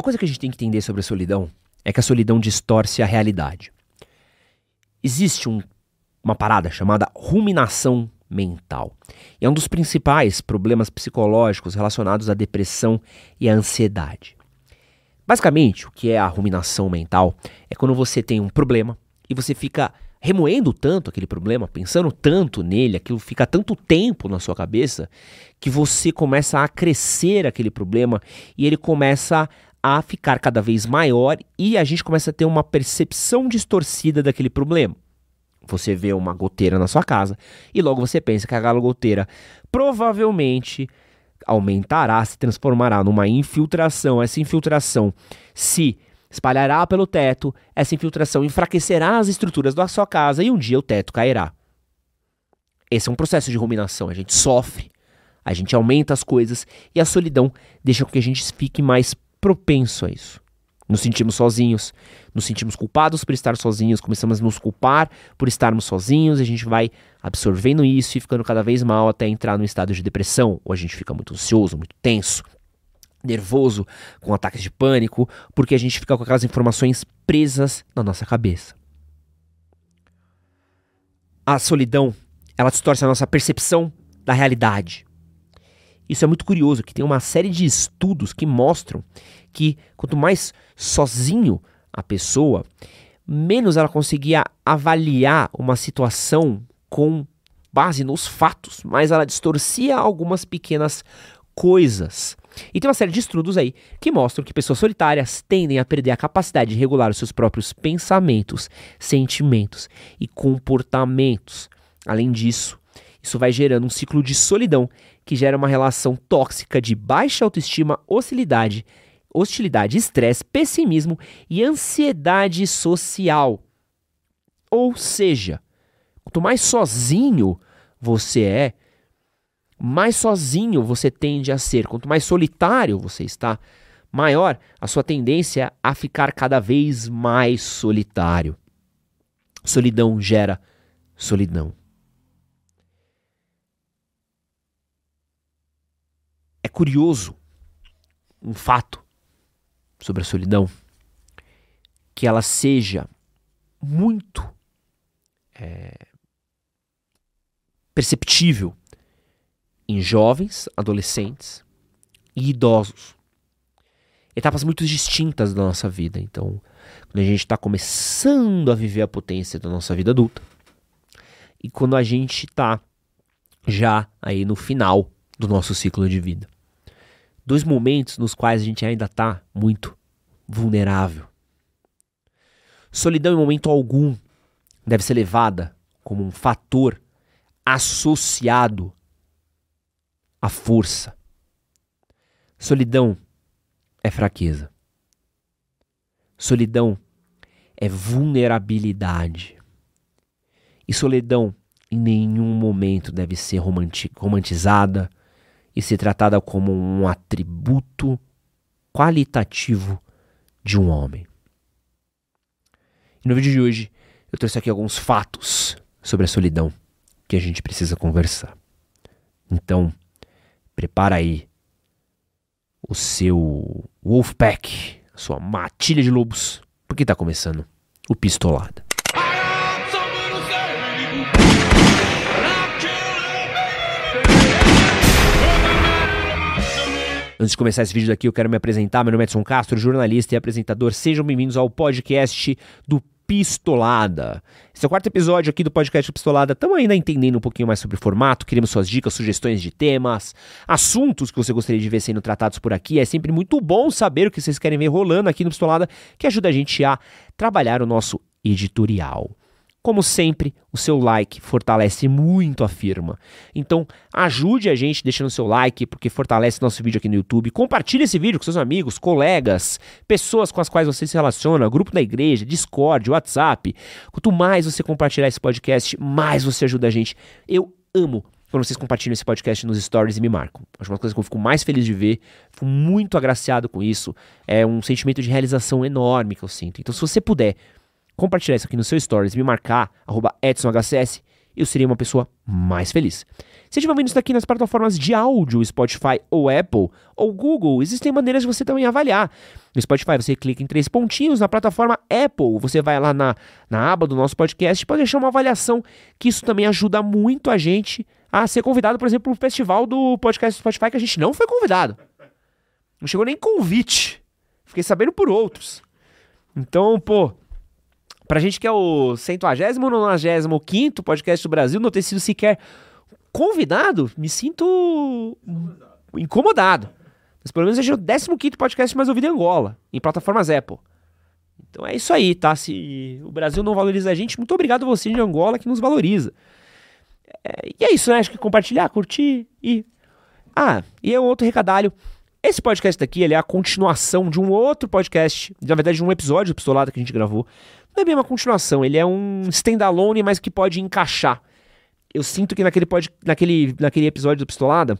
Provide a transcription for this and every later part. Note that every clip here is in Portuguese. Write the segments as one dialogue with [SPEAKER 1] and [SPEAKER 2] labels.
[SPEAKER 1] Uma coisa que a gente tem que entender sobre a solidão é que a solidão distorce a realidade. Existe um, uma parada chamada ruminação mental. E é um dos principais problemas psicológicos relacionados à depressão e à ansiedade. Basicamente, o que é a ruminação mental é quando você tem um problema e você fica remoendo tanto aquele problema, pensando tanto nele, aquilo fica tanto tempo na sua cabeça, que você começa a crescer aquele problema e ele começa a ficar cada vez maior e a gente começa a ter uma percepção distorcida daquele problema. Você vê uma goteira na sua casa e logo você pensa que aquela goteira provavelmente aumentará, se transformará numa infiltração. Essa infiltração se espalhará pelo teto, essa infiltração enfraquecerá as estruturas da sua casa e um dia o teto cairá. Esse é um processo de ruminação. A gente sofre, a gente aumenta as coisas e a solidão deixa com que a gente fique mais propenso a isso. Nos sentimos sozinhos, nos sentimos culpados por estar sozinhos, começamos a nos culpar por estarmos sozinhos, a gente vai absorvendo isso e ficando cada vez mal até entrar no estado de depressão, ou a gente fica muito ansioso, muito tenso, nervoso, com ataques de pânico, porque a gente fica com aquelas informações presas na nossa cabeça. A solidão, ela distorce a nossa percepção da realidade. Isso é muito curioso, que tem uma série de estudos que mostram que quanto mais sozinho a pessoa, menos ela conseguia avaliar uma situação com base nos fatos, mas ela distorcia algumas pequenas coisas. E tem uma série de estudos aí que mostram que pessoas solitárias tendem a perder a capacidade de regular os seus próprios pensamentos, sentimentos e comportamentos. Além disso, isso vai gerando um ciclo de solidão que gera uma relação tóxica de baixa autoestima, hostilidade, hostilidade, estresse, pessimismo e ansiedade social. Ou seja, quanto mais sozinho você é, mais sozinho você tende a ser. Quanto mais solitário você está, maior a sua tendência a ficar cada vez mais solitário. Solidão gera solidão. É curioso um fato sobre a solidão que ela seja muito é, perceptível em jovens, adolescentes e idosos. Etapas muito distintas da nossa vida. Então, quando a gente está começando a viver a potência da nossa vida adulta e quando a gente está já aí no final do nosso ciclo de vida. Dois momentos nos quais a gente ainda está muito vulnerável. Solidão em momento algum deve ser levada como um fator associado a força. Solidão é fraqueza. Solidão é vulnerabilidade. E solidão em nenhum momento deve ser romantizada e ser tratada como um atributo qualitativo de um homem. No vídeo de hoje eu trouxe aqui alguns fatos sobre a solidão que a gente precisa conversar. Então, Prepara aí o seu Wolfpack, a sua matilha de lobos, porque tá começando o Pistolada. Antes de começar esse vídeo daqui, eu quero me apresentar. Meu nome é Edson Castro, jornalista e apresentador. Sejam bem-vindos ao podcast do Pistolada. Esse é o quarto episódio aqui do podcast Pistolada. Estamos ainda entendendo um pouquinho mais sobre o formato, queremos suas dicas, sugestões de temas, assuntos que você gostaria de ver sendo tratados por aqui. É sempre muito bom saber o que vocês querem ver rolando aqui no Pistolada, que ajuda a gente a trabalhar o nosso editorial. Como sempre, o seu like fortalece muito a firma. Então, ajude a gente deixando seu like, porque fortalece nosso vídeo aqui no YouTube. Compartilhe esse vídeo com seus amigos, colegas, pessoas com as quais você se relaciona, grupo da igreja, Discord, WhatsApp. Quanto mais você compartilhar esse podcast, mais você ajuda a gente. Eu amo quando vocês compartilham esse podcast nos stories e me marcam. Acho uma coisa que eu fico mais feliz de ver, fico muito agraciado com isso. É um sentimento de realização enorme que eu sinto. Então, se você puder compartilhar isso aqui no seu stories, me marcar, EdsonHCS, eu seria uma pessoa mais feliz. Se estiver vendo isso daqui nas plataformas de áudio, Spotify ou Apple ou Google, existem maneiras de você também avaliar. No Spotify você clica em três pontinhos, na plataforma Apple você vai lá na, na aba do nosso podcast pode deixar uma avaliação, que isso também ajuda muito a gente a ser convidado, por exemplo, para o festival do podcast Spotify, que a gente não foi convidado. Não chegou nem convite. Fiquei sabendo por outros. Então, pô, pra gente que é o 190 ou 95 podcast do Brasil, não ter sido sequer convidado, me sinto incomodado. Mas pelo menos seja o 15 podcast mais ouvido em Angola, em plataformas Apple. Então é isso aí, tá? Se o Brasil não valoriza a gente, muito obrigado a você de Angola que nos valoriza. É, e é isso, né? Acho que compartilhar, curtir e. Ah, e é um outro recadalho. Esse podcast daqui ele é a continuação de um outro podcast, na verdade, de um episódio do Pistolada que a gente gravou. Não é bem uma continuação, ele é um standalone, mas que pode encaixar. Eu sinto que naquele, pod, naquele, naquele episódio do Pistolada,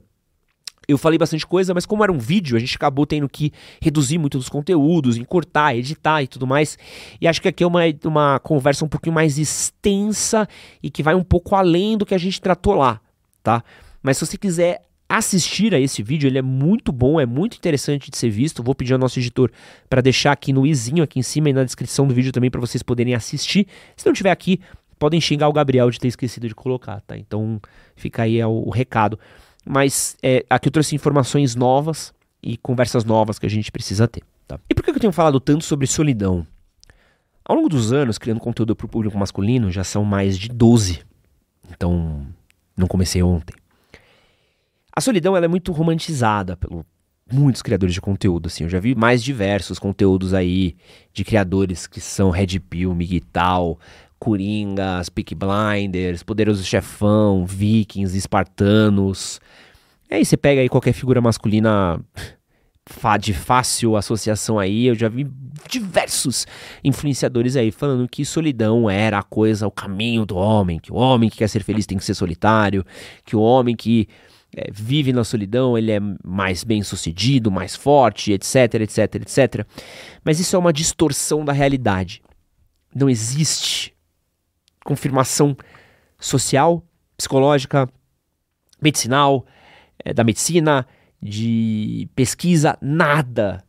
[SPEAKER 1] eu falei bastante coisa, mas como era um vídeo, a gente acabou tendo que reduzir muito dos conteúdos, encurtar, editar e tudo mais. E acho que aqui é uma, uma conversa um pouquinho mais extensa e que vai um pouco além do que a gente tratou lá, tá? Mas se você quiser assistir a esse vídeo, ele é muito bom, é muito interessante de ser visto. Vou pedir ao nosso editor para deixar aqui no izinho aqui em cima e na descrição do vídeo também para vocês poderem assistir. Se não tiver aqui, podem xingar o Gabriel de ter esquecido de colocar, tá? Então fica aí o, o recado. Mas é, aqui eu trouxe informações novas e conversas novas que a gente precisa ter. Tá? E por que eu tenho falado tanto sobre solidão? Ao longo dos anos, criando conteúdo para o público masculino, já são mais de 12. Então, não comecei ontem. A solidão ela é muito romantizada pelo muitos criadores de conteúdo. Assim. Eu já vi mais diversos conteúdos aí de criadores que são Red Pill, Miguel, Coringas, Peak Blinders, Poderoso Chefão, Vikings, Espartanos. E aí você pega aí qualquer figura masculina de fácil associação aí, eu já vi diversos influenciadores aí falando que solidão era a coisa, o caminho do homem, que o homem que quer ser feliz tem que ser solitário, que o homem que é, vive na solidão ele é mais bem sucedido, mais forte, etc, etc, etc. Mas isso é uma distorção da realidade. Não existe confirmação social, psicológica, medicinal, é, da medicina, de pesquisa, nada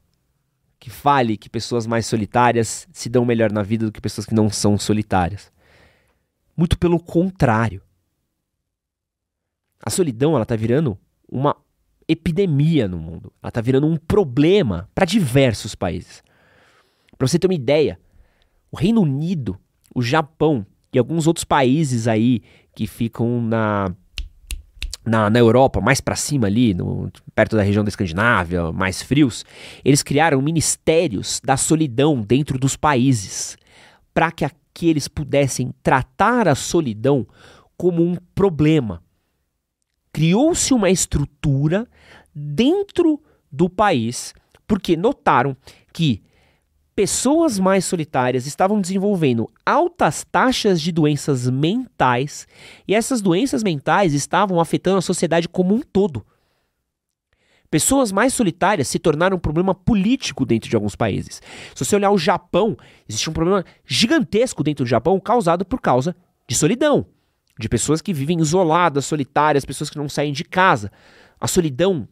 [SPEAKER 1] que fale que pessoas mais solitárias se dão melhor na vida do que pessoas que não são solitárias. Muito pelo contrário. A solidão ela está virando uma epidemia no mundo. Ela está virando um problema para diversos países. Para você ter uma ideia, o Reino Unido, o Japão e alguns outros países aí que ficam na na, na Europa, mais para cima ali, no, perto da região da Escandinávia, mais frios, eles criaram ministérios da solidão dentro dos países, para que aqueles pudessem tratar a solidão como um problema. Criou-se uma estrutura dentro do país, porque notaram que pessoas mais solitárias estavam desenvolvendo altas taxas de doenças mentais e essas doenças mentais estavam afetando a sociedade como um todo. Pessoas mais solitárias se tornaram um problema político dentro de alguns países. Se você olhar o Japão, existe um problema gigantesco dentro do Japão causado por causa de solidão, de pessoas que vivem isoladas, solitárias, pessoas que não saem de casa. A solidão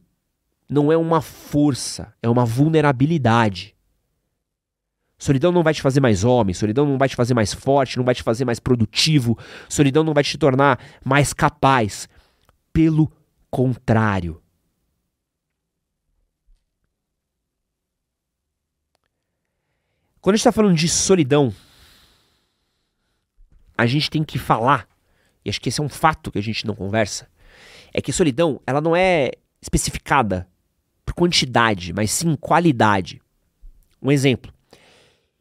[SPEAKER 1] não é uma força, é uma vulnerabilidade. Solidão não vai te fazer mais homem, solidão não vai te fazer mais forte, não vai te fazer mais produtivo, solidão não vai te tornar mais capaz. Pelo contrário. Quando a gente está falando de solidão, a gente tem que falar, e acho que esse é um fato que a gente não conversa, é que solidão ela não é especificada por quantidade, mas sim qualidade. Um exemplo.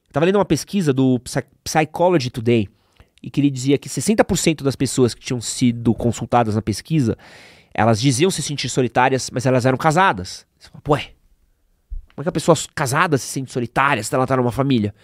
[SPEAKER 1] Estava lendo uma pesquisa do Psychology Today e que ele dizia que 60% das pessoas que tinham sido consultadas na pesquisa, elas diziam se sentir solitárias, mas elas eram casadas. Você fala, Ué, como é que a pessoa casada se sente solitária se ela está numa família?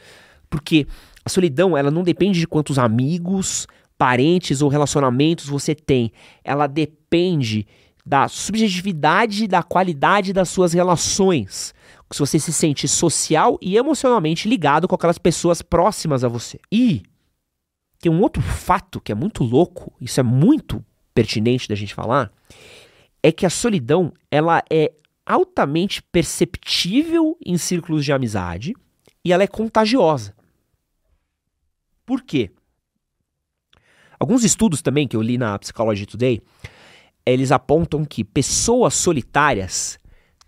[SPEAKER 1] Porque a solidão, ela não depende de quantos amigos, parentes ou relacionamentos você tem. Ela depende da subjetividade, da qualidade das suas relações se você se sente social e emocionalmente ligado com aquelas pessoas próximas a você. E tem um outro fato que é muito louco, isso é muito pertinente da gente falar, é que a solidão ela é altamente perceptível em círculos de amizade e ela é contagiosa. Por quê? Alguns estudos também que eu li na Psychology Today, eles apontam que pessoas solitárias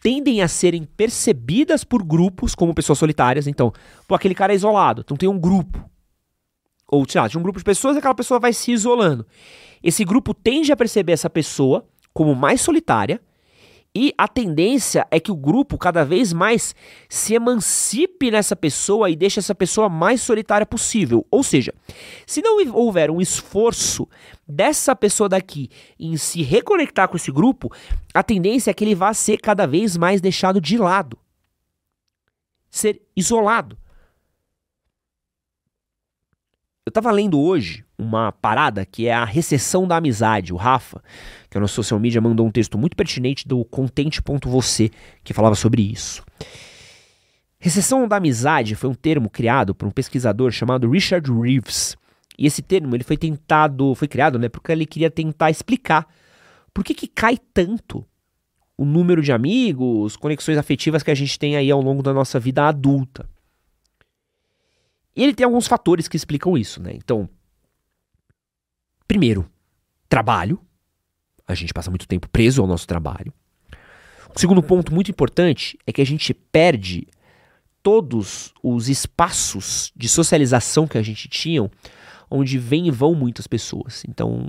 [SPEAKER 1] tendem a serem percebidas por grupos como pessoas solitárias. Então, pô, aquele cara é isolado, então tem um grupo. Ou, sei lá, de um grupo de pessoas, aquela pessoa vai se isolando. Esse grupo tende a perceber essa pessoa como mais solitária e a tendência é que o grupo cada vez mais se emancipe nessa pessoa e deixe essa pessoa mais solitária possível. Ou seja, se não houver um esforço dessa pessoa daqui em se reconectar com esse grupo, a tendência é que ele vá ser cada vez mais deixado de lado. Ser isolado. Eu estava lendo hoje uma parada que é a recessão da amizade. O Rafa, que é nosso social media, mandou um texto muito pertinente do Contente.você que falava sobre isso. Recessão da amizade foi um termo criado por um pesquisador chamado Richard Reeves. E esse termo ele foi tentado, foi criado, né, porque ele queria tentar explicar por que, que cai tanto o número de amigos, conexões afetivas que a gente tem aí ao longo da nossa vida adulta. E ele tem alguns fatores que explicam isso, né? Então, primeiro, trabalho. A gente passa muito tempo preso ao nosso trabalho. O segundo ponto muito importante é que a gente perde todos os espaços de socialização que a gente tinha, onde vem e vão muitas pessoas. Então,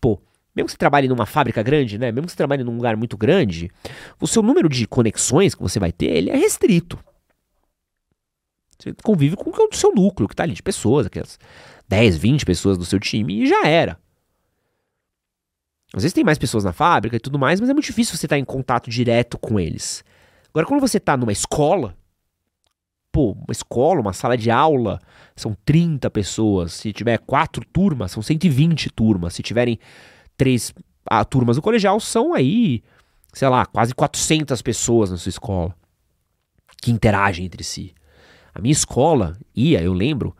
[SPEAKER 1] pô, mesmo que você trabalhe numa fábrica grande, né? Mesmo que você trabalhe num lugar muito grande, o seu número de conexões que você vai ter, ele é restrito. Você convive com o seu núcleo, que está ali de pessoas, aquelas 10, 20 pessoas do seu time, e já era. Às vezes tem mais pessoas na fábrica e tudo mais, mas é muito difícil você estar em contato direto com eles. Agora, quando você está numa escola, pô, uma escola, uma sala de aula, são 30 pessoas. Se tiver quatro turmas, são 120 turmas. Se tiverem três ah, turmas no colegial, são aí, sei lá, quase 400 pessoas na sua escola que interagem entre si. A minha escola ia, eu lembro,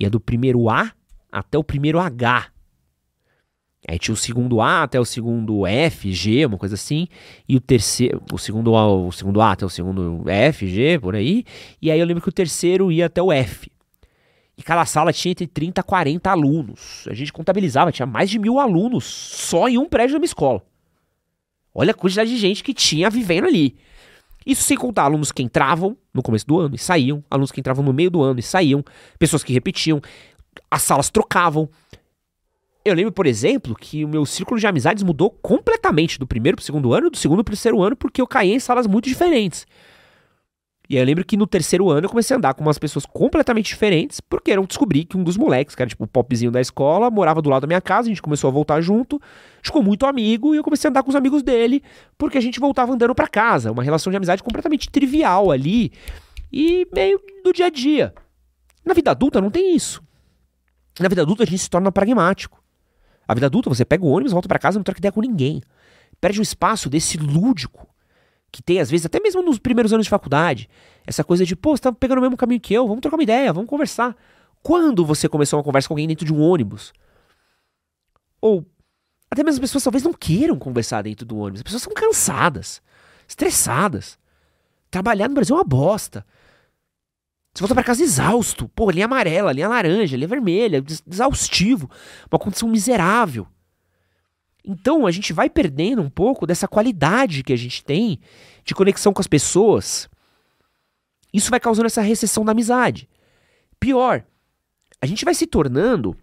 [SPEAKER 1] ia do primeiro A até o primeiro H. Aí tinha o segundo A até o segundo F, G, uma coisa assim, e o terceiro, o segundo A, o segundo A até o segundo F, G, por aí. E aí eu lembro que o terceiro ia até o F. E cada sala tinha entre 30 a 40 alunos. A gente contabilizava, tinha mais de mil alunos só em um prédio da minha escola. Olha a quantidade de gente que tinha vivendo ali. Isso sem contar alunos que entravam no começo do ano e saíam, alunos que entravam no meio do ano e saíam, pessoas que repetiam, as salas trocavam. Eu lembro, por exemplo, que o meu círculo de amizades mudou completamente do primeiro para o segundo ano, do segundo para o terceiro ano, porque eu caí em salas muito diferentes. E aí eu lembro que no terceiro ano eu comecei a andar com umas pessoas completamente diferentes, porque eu descobri que um dos moleques, que era tipo o popzinho da escola, morava do lado da minha casa, a gente começou a voltar junto, ficou muito amigo e eu comecei a andar com os amigos dele, porque a gente voltava andando para casa, uma relação de amizade completamente trivial ali e meio do dia a dia. Na vida adulta não tem isso. Na vida adulta a gente se torna pragmático. A vida adulta você pega o ônibus, volta para casa, não troca ideia com ninguém. Perde o espaço desse lúdico que tem, às vezes, até mesmo nos primeiros anos de faculdade, essa coisa de, pô, você tá pegando o mesmo caminho que eu, vamos trocar uma ideia, vamos conversar. Quando você começou uma conversa com alguém dentro de um ônibus? Ou até mesmo as pessoas talvez não queiram conversar dentro do ônibus. As pessoas são cansadas, estressadas. Trabalhar no Brasil é uma bosta. Você volta para casa exausto. Pô, linha amarela, linha laranja, linha vermelha, exaustivo. Uma condição miserável. Então a gente vai perdendo um pouco dessa qualidade que a gente tem de conexão com as pessoas. Isso vai causando essa recessão da amizade. Pior, a gente vai se tornando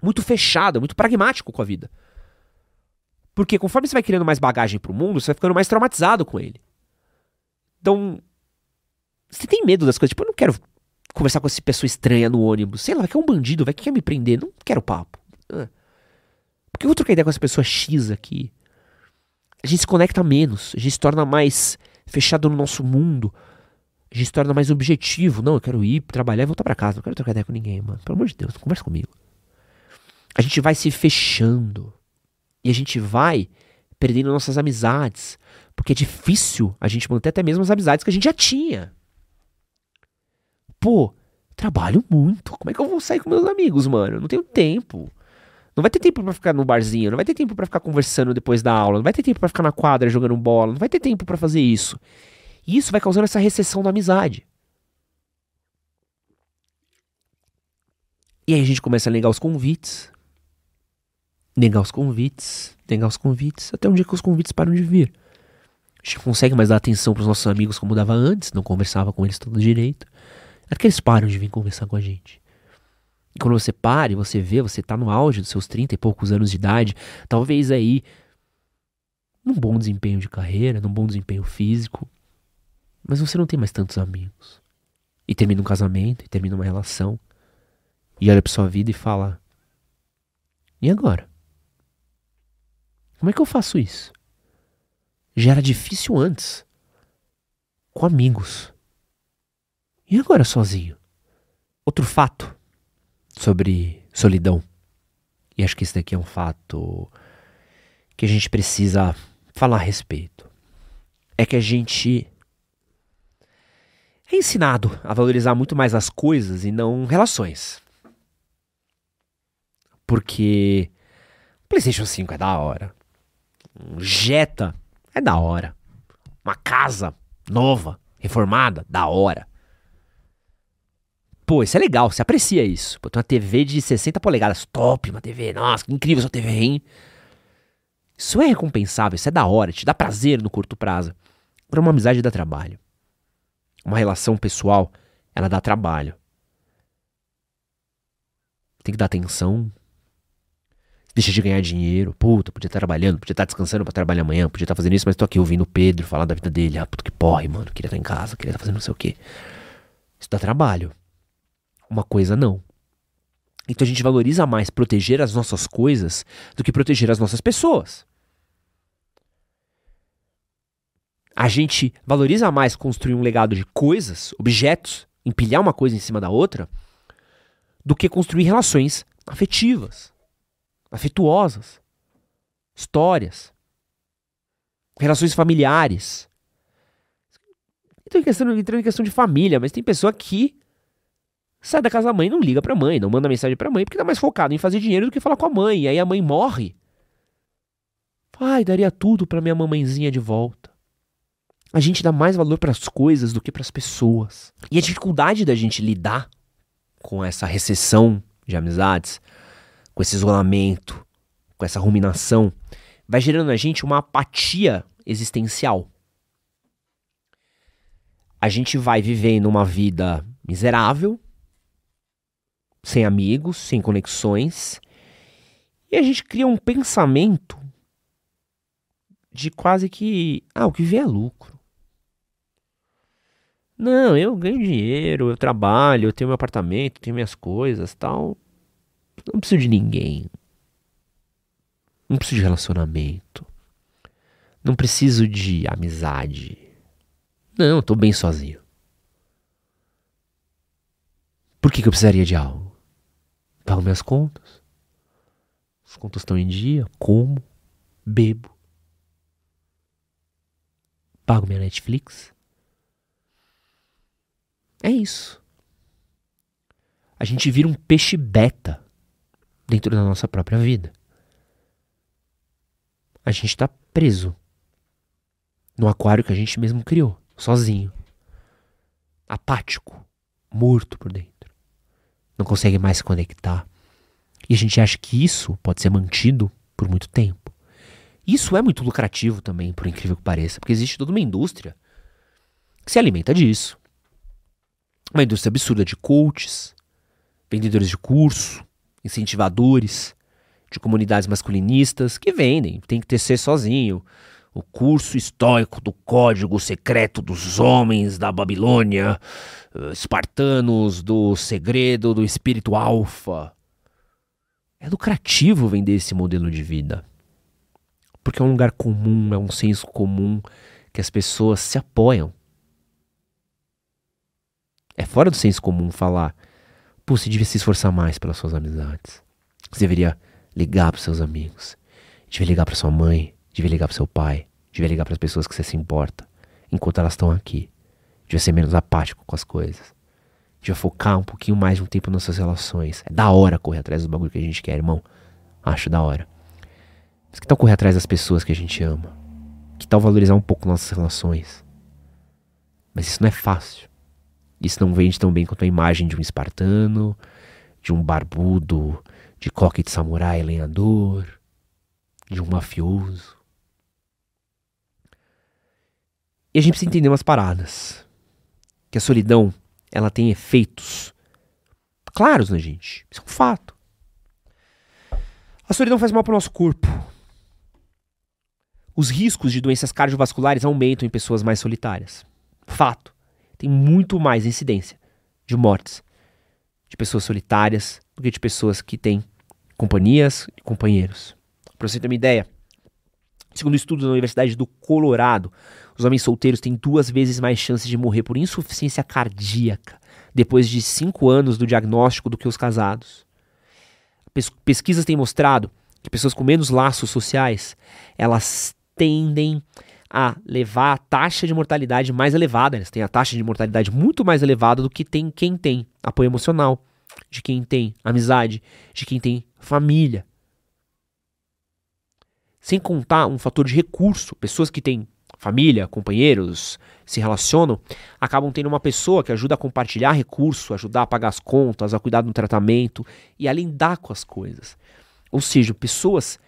[SPEAKER 1] muito fechado, muito pragmático com a vida. Porque conforme você vai criando mais bagagem pro mundo, você vai ficando mais traumatizado com ele. Então, você tem medo das coisas. Tipo, eu não quero conversar com essa pessoa estranha no ônibus. Sei lá, vai que é um bandido, vai que quer me prender. Não quero papo. Ah. Que eu vou trocar ideia com essa pessoa X aqui? A gente se conecta menos, a gente se torna mais fechado no nosso mundo, a gente se torna mais objetivo. Não, eu quero ir trabalhar e voltar para casa, não quero trocar ideia com ninguém, mano. Pelo amor de Deus, conversa comigo. A gente vai se fechando e a gente vai perdendo nossas amizades, porque é difícil a gente manter até mesmo as amizades que a gente já tinha. Pô, trabalho muito. Como é que eu vou sair com meus amigos, mano? Eu não tenho tempo. Não vai ter tempo para ficar no barzinho, não vai ter tempo para ficar conversando depois da aula, não vai ter tempo para ficar na quadra jogando bola, não vai ter tempo para fazer isso. E isso vai causando essa recessão da amizade. E aí a gente começa a negar os convites. Negar os convites, negar os convites, até um dia que os convites param de vir. A gente consegue mais dar atenção pros nossos amigos como dava antes, não conversava com eles todo direito. Até que eles param de vir conversar com a gente. E quando você para e você vê, você tá no auge dos seus 30 e poucos anos de idade, talvez aí num bom desempenho de carreira, num bom desempenho físico, mas você não tem mais tantos amigos. E termina um casamento, e termina uma relação, e olha para sua vida e fala: E agora? Como é que eu faço isso? Já era difícil antes. Com amigos. E agora sozinho? Outro fato sobre solidão. E acho que esse daqui é um fato que a gente precisa falar a respeito. É que a gente é ensinado a valorizar muito mais as coisas e não relações. Porque PlayStation 5 é da hora. Um Jetta é da hora. Uma casa nova, reformada, da hora. Pô, isso é legal, você aprecia isso. Pô, tem uma TV de 60 polegadas, top, uma TV, nossa, que incrível essa TV, hein? Isso é recompensável, isso é da hora, te dá prazer no curto prazo. Para uma amizade dá trabalho. Uma relação pessoal, ela dá trabalho. Tem que dar atenção. Deixa de ganhar dinheiro. Puta, podia estar trabalhando, podia estar descansando para trabalhar amanhã, podia estar fazendo isso, mas tô aqui ouvindo o Pedro falar da vida dele. Ah, puta que porre, mano. Queria estar em casa, queria estar fazendo não sei o quê. Isso dá trabalho. Uma coisa não. Então a gente valoriza mais proteger as nossas coisas do que proteger as nossas pessoas. A gente valoriza mais construir um legado de coisas, objetos, empilhar uma coisa em cima da outra, do que construir relações afetivas, afetuosas, histórias, relações familiares. Em questão, entrando em questão de família, mas tem pessoa que sai da casa da mãe, não liga pra mãe, não manda mensagem pra mãe, porque tá mais focado em fazer dinheiro do que falar com a mãe. E aí a mãe morre. Ai, daria tudo pra minha mamãezinha de volta. A gente dá mais valor para as coisas do que para as pessoas. E a dificuldade da gente lidar com essa recessão de amizades, com esse isolamento, com essa ruminação, vai gerando na gente uma apatia existencial. A gente vai vivendo uma vida miserável, sem amigos, sem conexões, e a gente cria um pensamento de quase que, ah, o que vier é lucro. Não, eu ganho dinheiro, eu trabalho, eu tenho meu apartamento, tenho minhas coisas, tal. Não preciso de ninguém. Não preciso de relacionamento. Não preciso de amizade. Não, eu tô bem sozinho. Por que, que eu precisaria de algo? Pago minhas contas. As contas estão em dia, como, bebo. Pago minha Netflix. É isso. A gente vira um peixe beta dentro da nossa própria vida. A gente está preso no aquário que a gente mesmo criou, sozinho, apático, morto por dentro. Não consegue mais se conectar. E a gente acha que isso pode ser mantido por muito tempo. Isso é muito lucrativo também, por incrível que pareça, porque existe toda uma indústria que se alimenta disso uma indústria absurda de coaches, vendedores de curso, incentivadores, de comunidades masculinistas que vendem, tem que ter sozinho. O curso histórico do código secreto dos homens da Babilônia, uh, espartanos do segredo do espírito alfa. É lucrativo vender esse modelo de vida. Porque é um lugar comum, é um senso comum que as pessoas se apoiam. É fora do senso comum falar, pô, você devia se esforçar mais pelas suas amizades. Você deveria ligar para seus amigos. Devia ligar para sua mãe, devia ligar para seu pai, devia ligar para as pessoas que você se importa, enquanto elas estão aqui. Devia ser menos apático com as coisas. Devia focar um pouquinho mais de um tempo nas suas relações. É da hora correr atrás do bagulho que a gente quer, irmão. Acho da hora. Mas que tal correr atrás das pessoas que a gente ama? Que tal valorizar um pouco nossas relações? Mas isso não é fácil. Isso não vende tão bem quanto a imagem de um espartano, de um barbudo, de coque de samurai lenhador, de um mafioso. E a gente precisa entender umas paradas. Que a solidão, ela tem efeitos claros na gente. Isso é um fato. A solidão faz mal para o nosso corpo. Os riscos de doenças cardiovasculares aumentam em pessoas mais solitárias. Fato. Tem muito mais incidência de mortes de pessoas solitárias do que de pessoas que têm companhias e companheiros. Para você ter uma ideia, segundo um estudo da Universidade do Colorado, os homens solteiros têm duas vezes mais chances de morrer por insuficiência cardíaca depois de cinco anos do diagnóstico do que os casados. Pes pesquisas têm mostrado que pessoas com menos laços sociais elas tendem a levar a taxa de mortalidade mais elevada. Eles têm a taxa de mortalidade muito mais elevada do que tem quem tem apoio emocional, de quem tem amizade, de quem tem família. Sem contar um fator de recurso, pessoas que têm família, companheiros, se relacionam, acabam tendo uma pessoa que ajuda a compartilhar recurso, ajudar a pagar as contas, a cuidar do tratamento e a lidar com as coisas. Ou seja, pessoas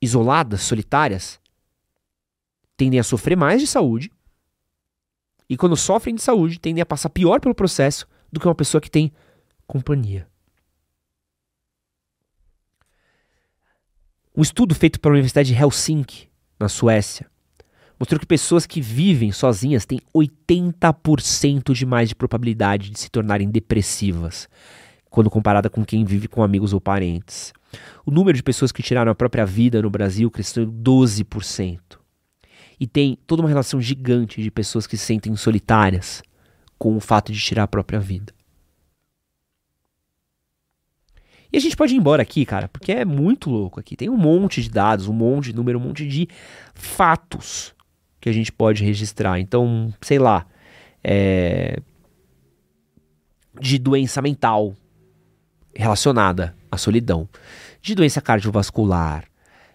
[SPEAKER 1] isoladas, solitárias, tendem a sofrer mais de saúde e quando sofrem de saúde tendem a passar pior pelo processo do que uma pessoa que tem companhia. Um estudo feito pela Universidade de Helsinki, na Suécia, mostrou que pessoas que vivem sozinhas têm 80% de mais de probabilidade de se tornarem depressivas quando comparada com quem vive com amigos ou parentes. O número de pessoas que tiraram a própria vida no Brasil cresceu 12%. E tem toda uma relação gigante de pessoas que se sentem solitárias com o fato de tirar a própria vida. E a gente pode ir embora aqui, cara, porque é muito louco aqui. Tem um monte de dados, um monte de número, um monte de fatos que a gente pode registrar. Então, sei lá, é... de doença mental relacionada à solidão, de doença cardiovascular,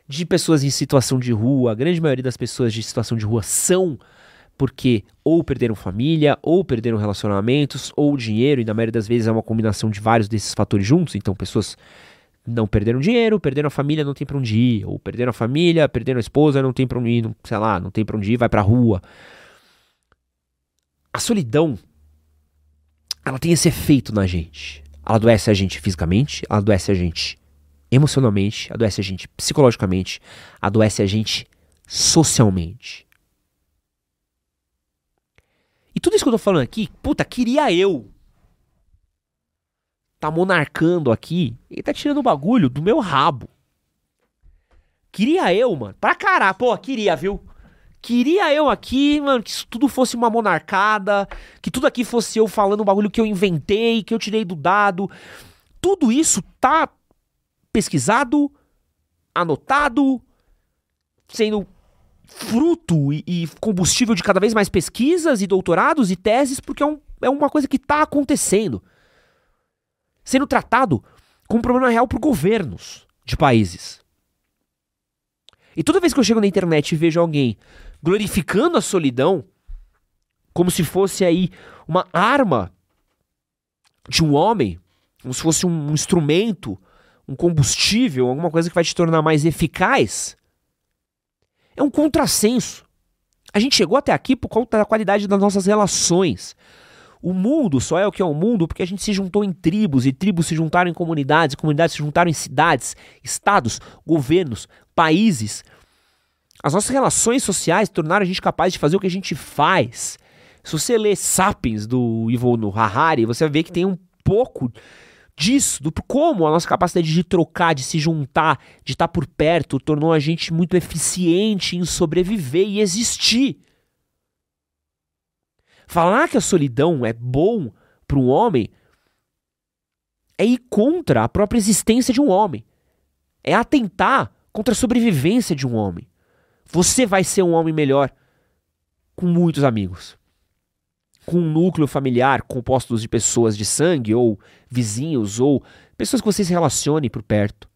[SPEAKER 1] de pessoas em situação de rua. A grande maioria das pessoas de situação de rua são porque ou perderam família, ou perderam relacionamentos, ou dinheiro, e na maioria das vezes é uma combinação de vários desses fatores juntos. Então, pessoas não perderam dinheiro, perderam a família, não tem para onde ir, ou perderam a família, perderam a esposa, não tem para onde ir, não, sei lá, não tem para onde ir, vai para rua. A solidão, ela tem esse efeito na gente. Ela adoece a gente fisicamente, ela adoece a gente emocionalmente, adoece a gente psicologicamente, adoece a gente socialmente. E tudo isso que eu tô falando aqui, puta, queria eu. Tá monarcando aqui e tá tirando o bagulho do meu rabo. Queria eu, mano. Pra caralho, pô, queria, viu? Queria eu aqui, mano, que isso tudo fosse uma monarcada, que tudo aqui fosse eu falando um bagulho que eu inventei, que eu tirei do dado. Tudo isso tá pesquisado, anotado, sendo fruto e, e, combustível de cada vez mais pesquisas e doutorados e teses, porque é, um, é uma coisa que está acontecendo. Sendo tratado como um problema real por governos de países. E toda vez que eu chego na internet e vejo alguém glorificando a solidão, como se fosse aí uma arma de um homem, como se fosse um instrumento, um combustível, alguma coisa que vai te tornar mais eficaz, é um contrassenso. A gente chegou até aqui por conta da qualidade das nossas relações. O mundo só é o que é o mundo porque a gente se juntou em tribos e tribos se juntaram em comunidades, comunidades se juntaram em cidades, estados, governos, países. As nossas relações sociais tornaram a gente capaz de fazer o que a gente faz. Se você lê Sapiens do Ivo Harari, você vai ver que tem um pouco disso, do como a nossa capacidade de trocar, de se juntar, de estar por perto, tornou a gente muito eficiente em sobreviver e existir. Falar que a solidão é bom para um homem é ir contra a própria existência de um homem. É atentar contra a sobrevivência de um homem. Você vai ser um homem melhor com muitos amigos com um núcleo familiar composto de pessoas de sangue, ou vizinhos, ou pessoas que você se relacione por perto.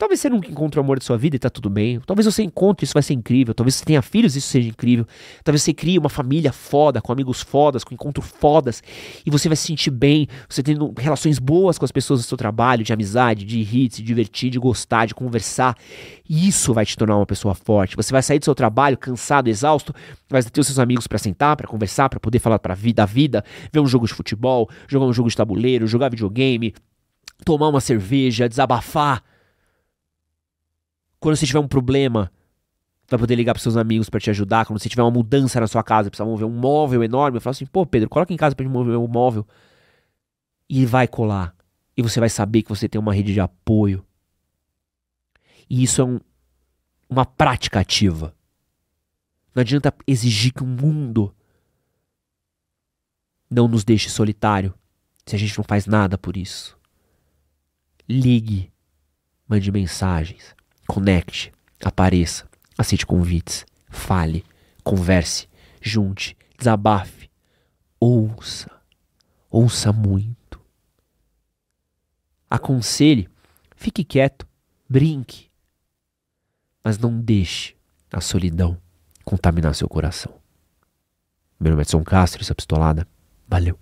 [SPEAKER 1] Talvez você nunca encontre o amor da sua vida e tá tudo bem. Talvez você encontre, isso vai ser incrível. Talvez você tenha filhos, isso seja incrível. Talvez você crie uma família foda, com amigos fodas, com encontros fodas. E você vai se sentir bem. Você tendo relações boas com as pessoas do seu trabalho, de amizade, de rir, de se divertir, de gostar, de conversar. E isso vai te tornar uma pessoa forte. Você vai sair do seu trabalho cansado, exausto, vai ter os seus amigos para sentar, para conversar, para poder falar pra vida, da vida, ver um jogo de futebol, jogar um jogo de tabuleiro, jogar videogame, tomar uma cerveja, desabafar quando você tiver um problema, vai poder ligar para seus amigos para te ajudar. Quando você tiver uma mudança na sua casa, precisa mover um móvel enorme, fala assim: pô, Pedro, coloca em casa para mover um móvel. E vai colar. E você vai saber que você tem uma rede de apoio. E isso é um, uma prática ativa. Não adianta exigir que o mundo não nos deixe solitário se a gente não faz nada por isso. Ligue, mande mensagens, Conecte, apareça, aceite convites, fale, converse, junte, desabafe, ouça, ouça muito. Aconselhe, fique quieto, brinque, mas não deixe a solidão contaminar seu coração. Meu nome é Edson Castro, essa pistolada. Valeu.